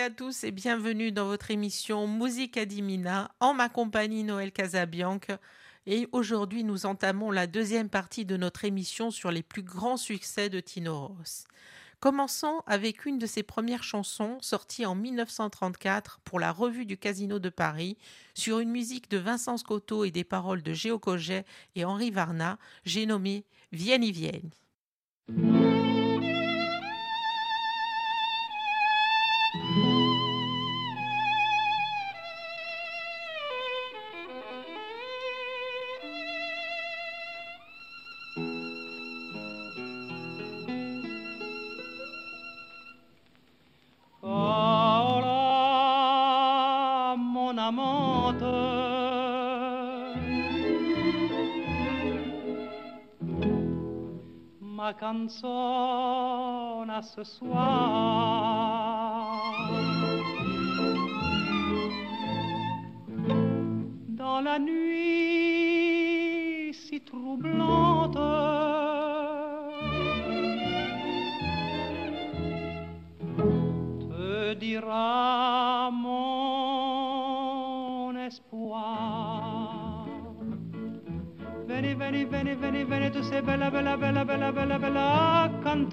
À tous et bienvenue dans votre émission Musique Adimina en ma compagnie Noël Casabianca. Et aujourd'hui, nous entamons la deuxième partie de notre émission sur les plus grands succès de Tino Ross. Commençons avec une de ses premières chansons sortie en 1934 pour la revue du Casino de Paris sur une musique de Vincent Scotto et des paroles de Géo Coget et Henri Varna, j'ai nommé Vienne y Vienne. Canzone ce soir. Dans la nuit si troublante,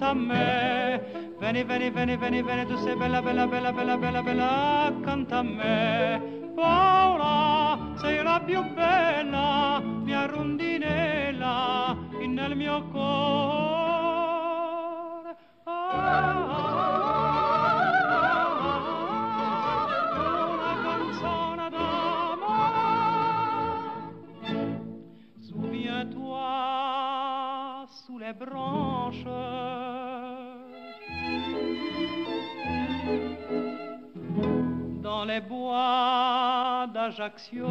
canta a me. Veni, veni, veni, veni, veni, tu sei bella, bella, bella, bella, bella, bella, canta a me. Paola, sei la più bella, mia rondinella, nel mio cuore. Ah, les branches. Dans les bois d'Ajaccio.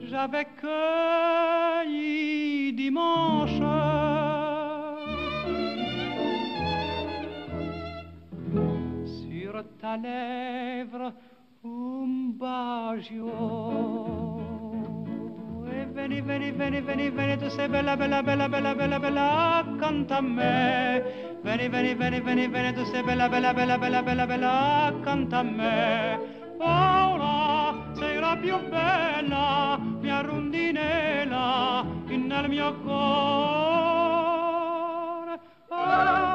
J'avais cueilli dimanche sur ta lèvre un bacio. E veni, veni, veni, veni, veni, tu sei bella, bella, bella, bella, bella, bella, canta a me. Veni, veni, veni, veni, veni, tu sei bella, bella, bella, bella, bella, bella, canta a me. Paola, sei la più bella, mia rondinella, nel mio cuore. Una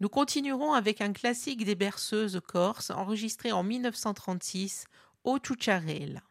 Nous continuerons avec un classique des berceuses corses enregistré en 1936, Au Ciucciarella.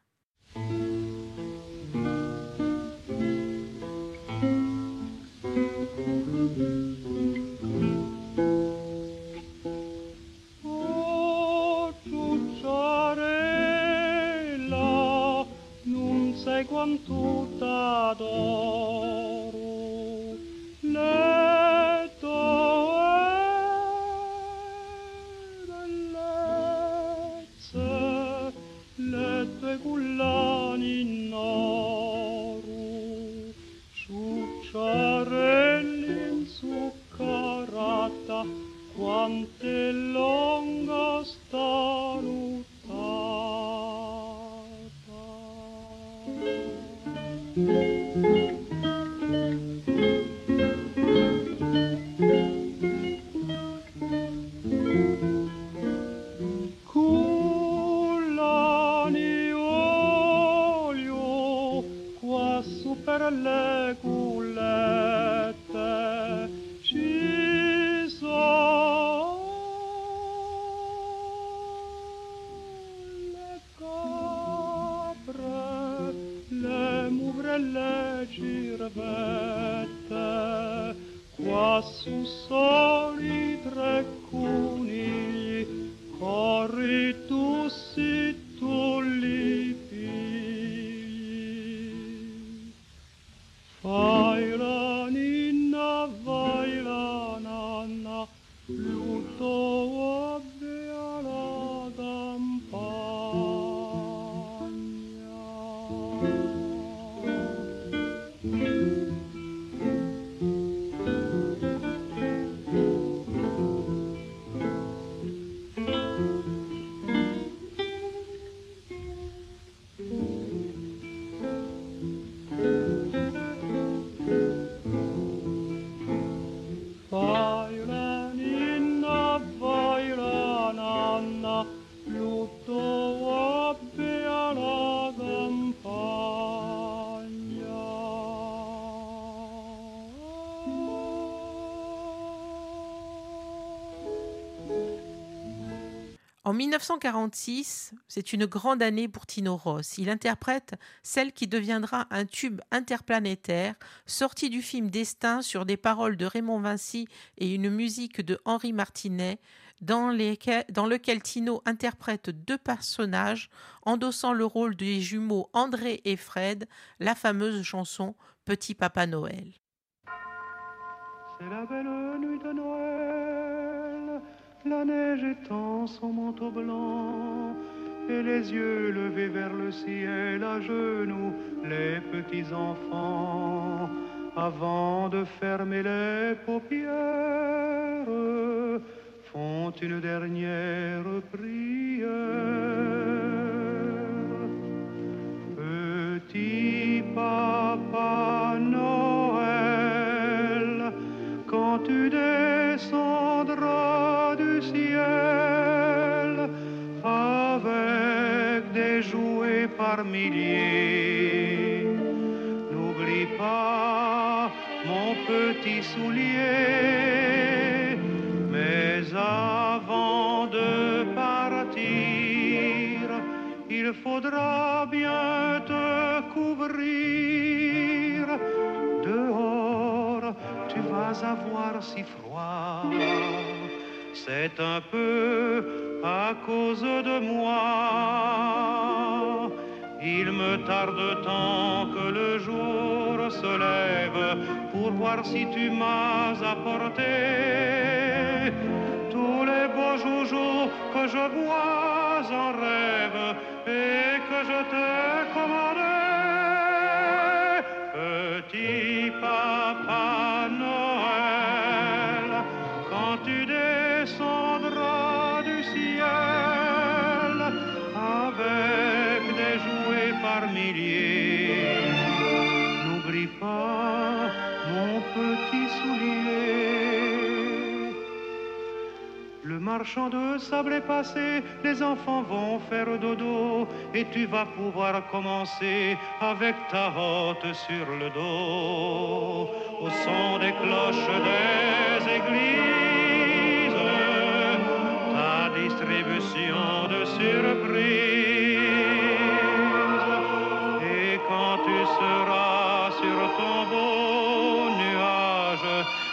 En 1946, c'est une grande année pour Tino Ross. Il interprète celle qui deviendra un tube interplanétaire, sorti du film Destin sur des paroles de Raymond Vinci et une musique de Henri Martinet, dans, lequel Tino interprète deux personnages endossant le rôle des jumeaux André et Fred, la fameuse chanson Petit Papa Noël la neige étend son manteau blanc et les yeux levés vers le ciel à genoux, les petits enfants, avant de fermer les paupières, font une dernière prière. Petit papa N'oublie pas mon petit soulier, mais avant de partir, il faudra bien te couvrir. Dehors, tu vas avoir si froid c'est un peu à cause de moi. Il me tarde tant que le jour se lève pour voir si tu m'as apporté tous les beaux joujoux que je vois en rêve et que je t'ai commandé. Marchand de sable est passé, les enfants vont faire dodo et tu vas pouvoir commencer avec ta hotte sur le dos au son des cloches des églises distribution de surprises.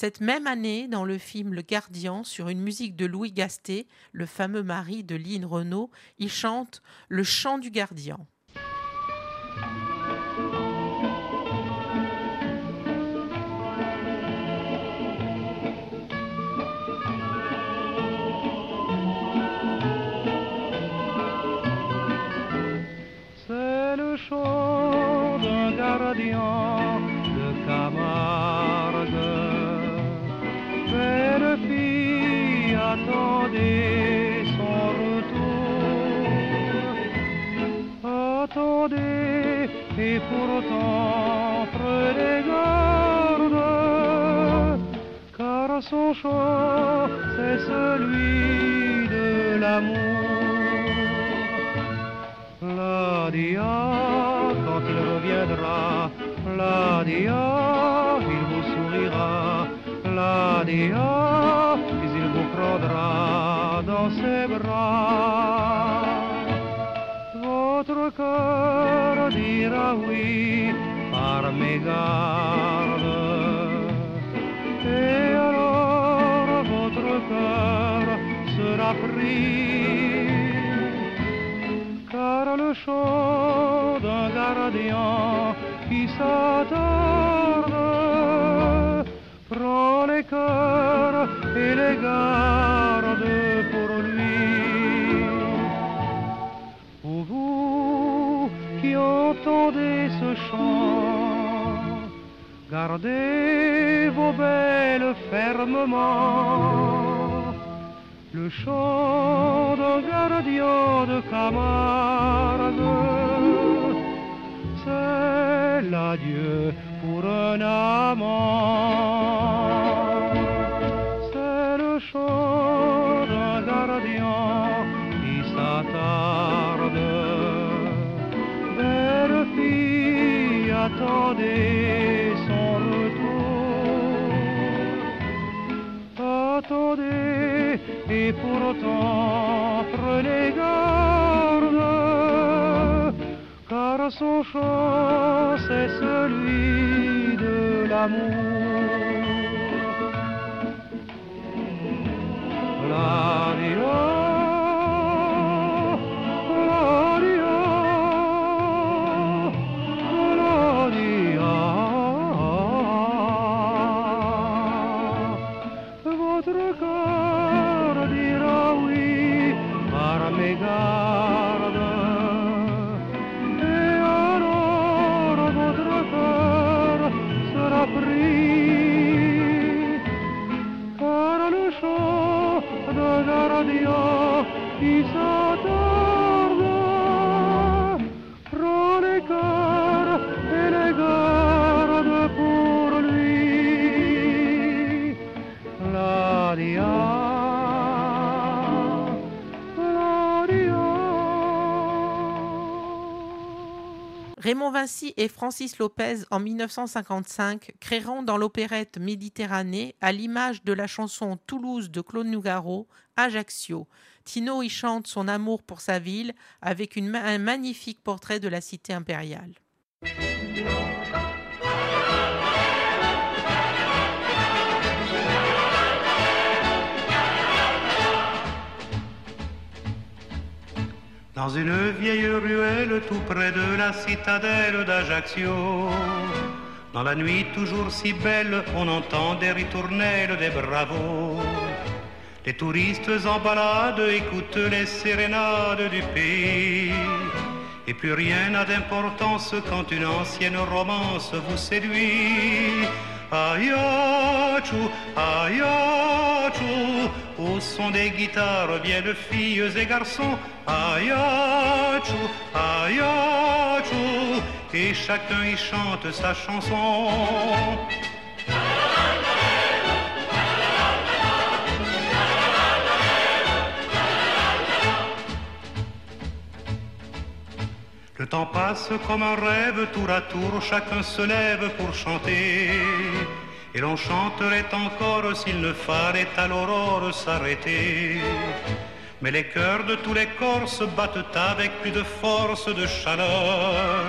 Cette même année, dans le film Le Gardien, sur une musique de Louis Gastet, le fameux mari de Lynn Renault, il chante Le chant du gardien. Attendez et pourtant prenez garde, car son chant c'est celui de l'amour. La dia, quand il reviendra, la dia, il vous sourira la dia, puis il vous prendra dans ses bras. Votre cœur dira oui par mégarde. Et alors votre cœur sera pris. Car le chant d'un gardien qui s'attarde gardez vos belles fermement. Le chant d'un gardien de Camargue, c'est l'adieu pour un amant. Car son chant c'est celui de l'amour. Raymond Vinci et Francis Lopez, en 1955, créeront dans l'opérette Méditerranée, à l'image de la chanson Toulouse de Claude Nougaro, Ajaccio. Tino y chante son amour pour sa ville avec un magnifique portrait de la cité impériale. Dans une vieille ruelle tout près de la citadelle d'Ajaccio, dans la nuit toujours si belle, on entend des ritournelles, des bravos. Les touristes en balade écoutent les sérénades du pays. Et plus rien n'a d'importance quand une ancienne romance vous séduit. Ayachu, ayachu, au son des guitares viennent filles et garçons. Ayachu, ayachu, et chacun y chante sa chanson. Temps passe comme un rêve, tour à tour, chacun se lève pour chanter. Et l'on chanterait encore s'il ne fallait à l'aurore s'arrêter. Mais les cœurs de tous les corps se battent avec plus de force, de chaleur.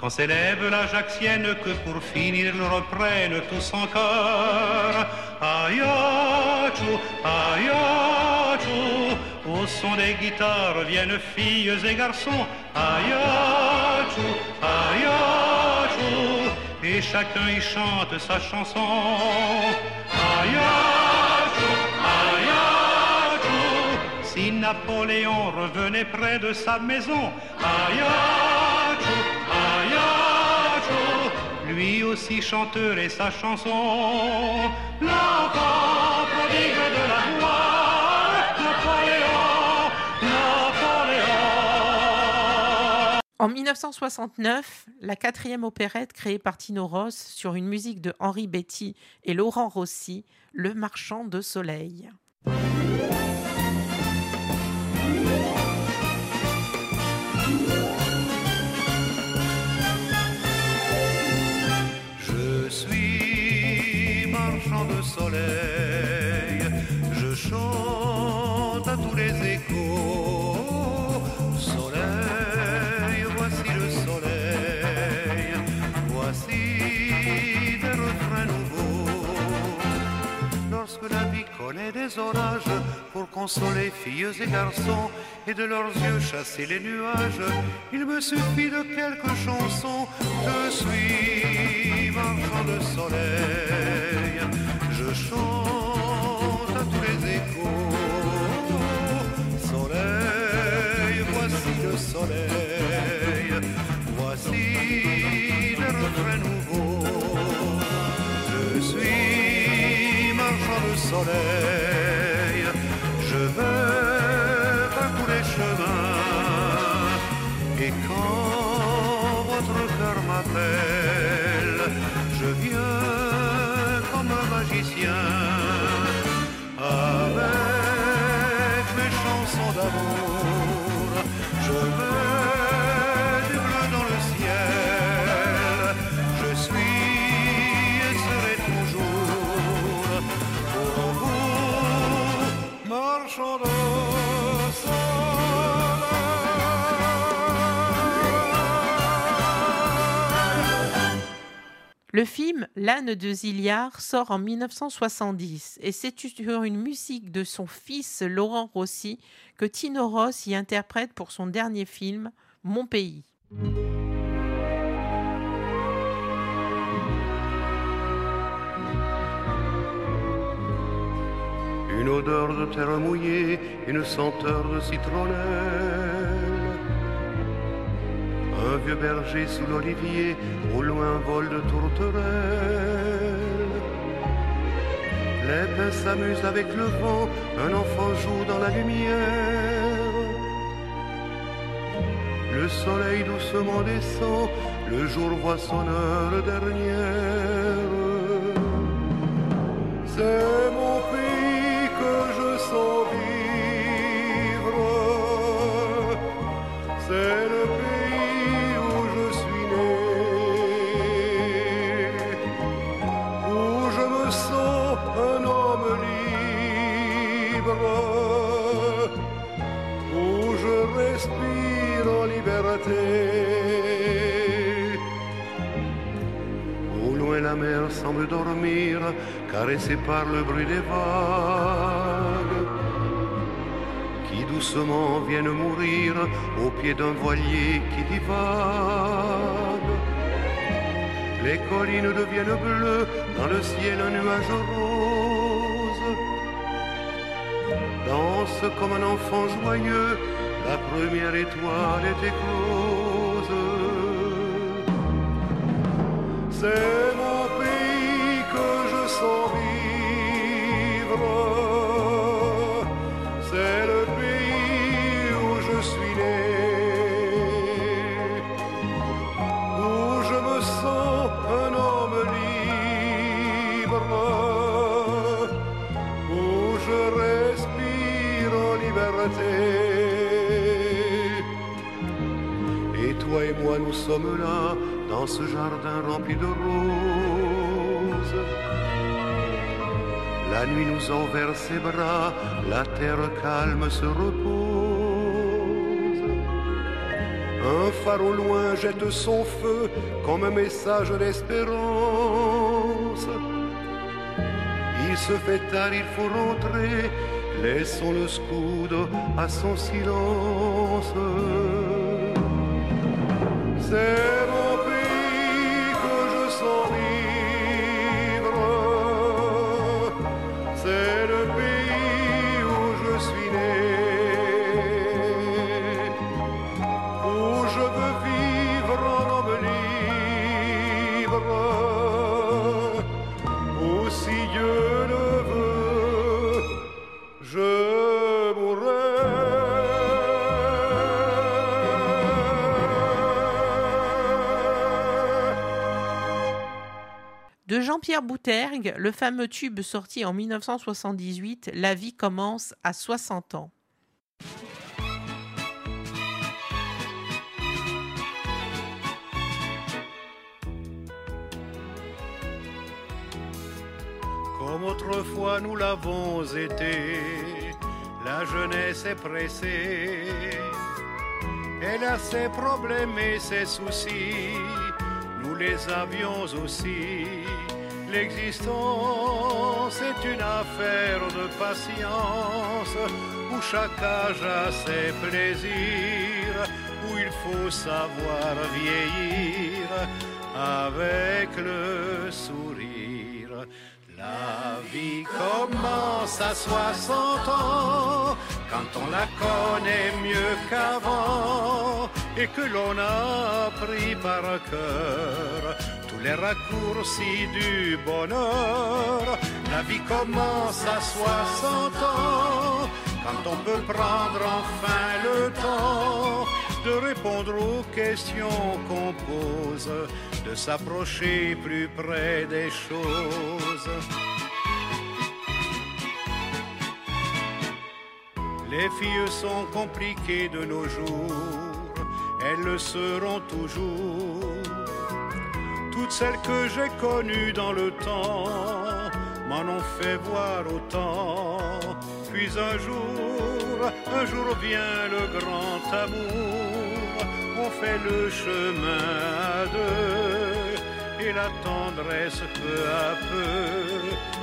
Quand s'élève l'Ajaxienne que pour finir ils reprennent tous en chœur. Ayachu, ayachu, au son des guitares viennent filles et garçons. Ayachu, ayachu, et chacun y chante sa chanson. Ayachu, ayachu, si Napoléon revenait près de sa maison. Ayachu, ayachu, lui aussi chanteur et sa chanson. L'enfant prodigue de la gloire, Napoléon, En 1969, la quatrième opérette créée par Tino Ross sur une musique de Henri Betty et Laurent Rossi, Le Marchand de Soleil. Je suis marchand de soleil, des orages, pour consoler filles et garçons, et de leurs yeux chasser les nuages, il me suffit de quelques chansons. Je suis marchand de soleil, je chante à tous les échos. Soleil, voici le soleil, je veux par tous les chemins. Et quand votre cœur m'appelle, je viens comme un magicien avec mes chansons d'amour. Je veux Le film L'âne de Zilliard sort en 1970 et c'est sur une musique de son fils Laurent Rossi que Tino Ross y interprète pour son dernier film Mon pays. Une odeur de terre mouillée, une senteur de citronnelle. Un vieux berger sous l'olivier, au loin vol de tourterelle. Les pins s'amusent avec le vent, un enfant joue dans la lumière. Le soleil doucement descend, le jour voit son heure dernière. Caressée par le bruit des vagues, qui doucement viennent mourir au pied d'un voilier qui divague. Les collines deviennent bleues, dans le ciel un nuage rose. Danse comme un enfant joyeux, la première étoile est éclose. Jardin rempli de roses. La nuit nous envers ses bras, la terre calme se repose. Un phare au loin jette son feu comme un message d'espérance. Il se fait tard, il faut rentrer, laissons le scudo à son silence. C'est Jean-Pierre Boutergue, le fameux tube sorti en 1978, La vie commence à 60 ans. Comme autrefois nous l'avons été, la jeunesse est pressée. Elle a ses problèmes et ses soucis, nous les avions aussi. L'existence est une affaire de patience, où chaque âge a ses plaisirs, où il faut savoir vieillir avec le sourire. La vie commence à 60 ans, quand on la connaît mieux qu'avant, et que l'on a appris par cœur les raccourcis du bonheur. La vie commence à 60 ans, quand on peut prendre enfin le temps de répondre aux questions qu'on pose, de s'approcher plus près des choses. Les filles sont compliquées de nos jours, elles le seront toujours. Toutes celles que j'ai connues dans le temps m'en ont fait voir autant. Puis un jour, un jour vient le grand amour, on fait le chemin à deux, et la tendresse peu à peu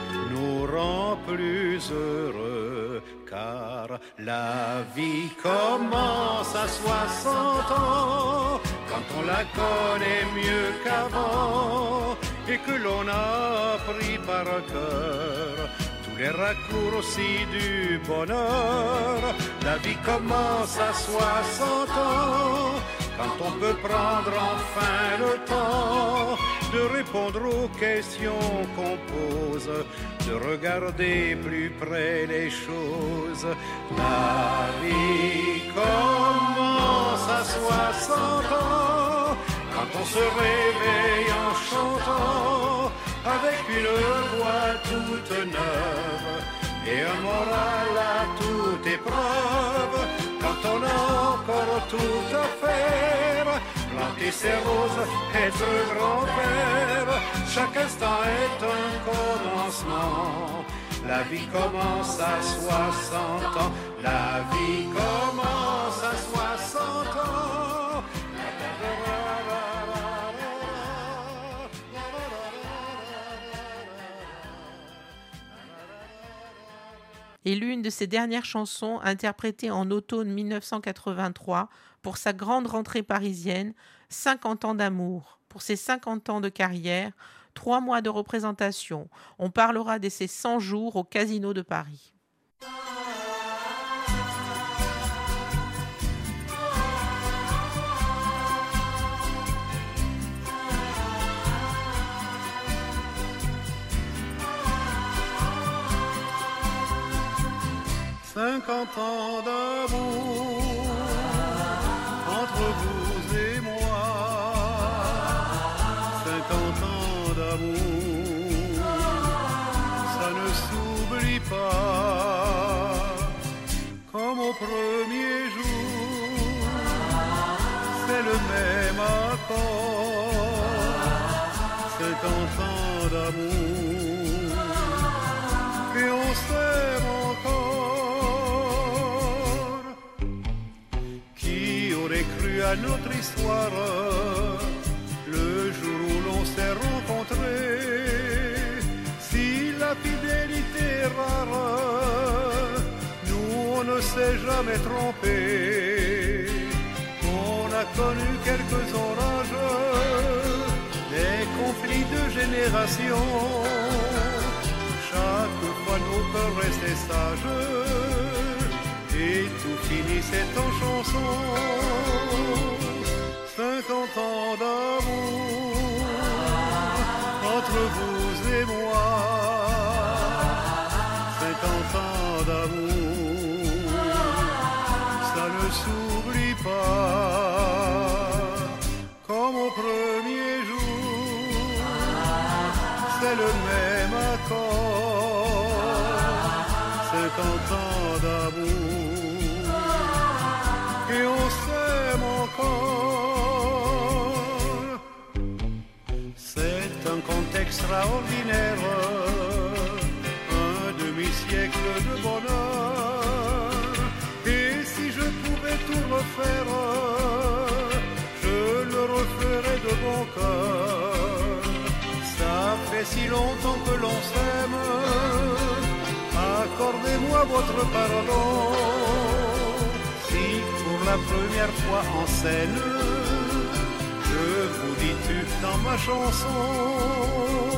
rend plus heureux, car la vie commence à 60 ans, quand on la connaît mieux qu'avant, et que l'on a appris par cœur tous les raccourcis du bonheur. La vie commence à 60 ans, quand on peut prendre enfin le temps de répondre aux questions qu'on pose, de regarder plus près les choses. La vie commence à 60 ans, quand on se réveille en chantant, avec une voix toute neuve et un moral à toute épreuve, quand on a encore tout à faire, planter ses roses, être grand-père, chaque instant est un commencement. La vie commence à 60 ans, la vie commence à 60 ans. Et l'une de ses dernières chansons, interprétée en automne 1983 pour sa grande rentrée parisienne, 50 ans d'amour. Pour ses 50 ans de carrière, trois mois de représentation. On parlera de ses 100 jours au Casino de Paris. Cinquante ans d'amour et tout finissait en chanson. Cinquante ans d'amour extraordinaire, un demi-siècle de bonheur. Et si je pouvais tout refaire, je le referais de bon cœur. Ça fait si longtemps que l'on s'aime, accordez-moi votre pardon. Si pour la première fois en scène, je vous dis tu dans ma chanson.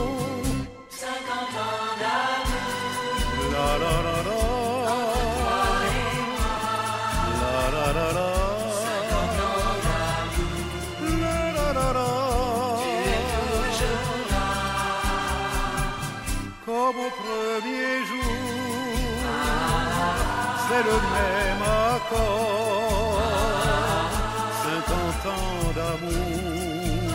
C'est le même accord, cinquante ans d'amour,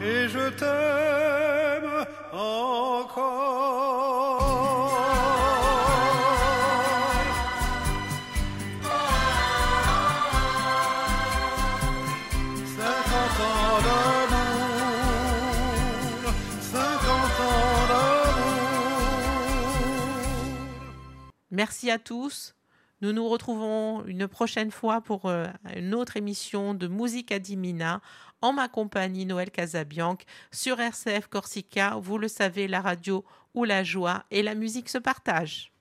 et je t'aime encore. Merci à tous. Nous nous retrouvons une prochaine fois pour euh, une autre émission de Musique à Dimina en ma compagnie Noël Casabianc sur RCF Corsica. Vous le savez, la radio où la joie et la musique se partagent.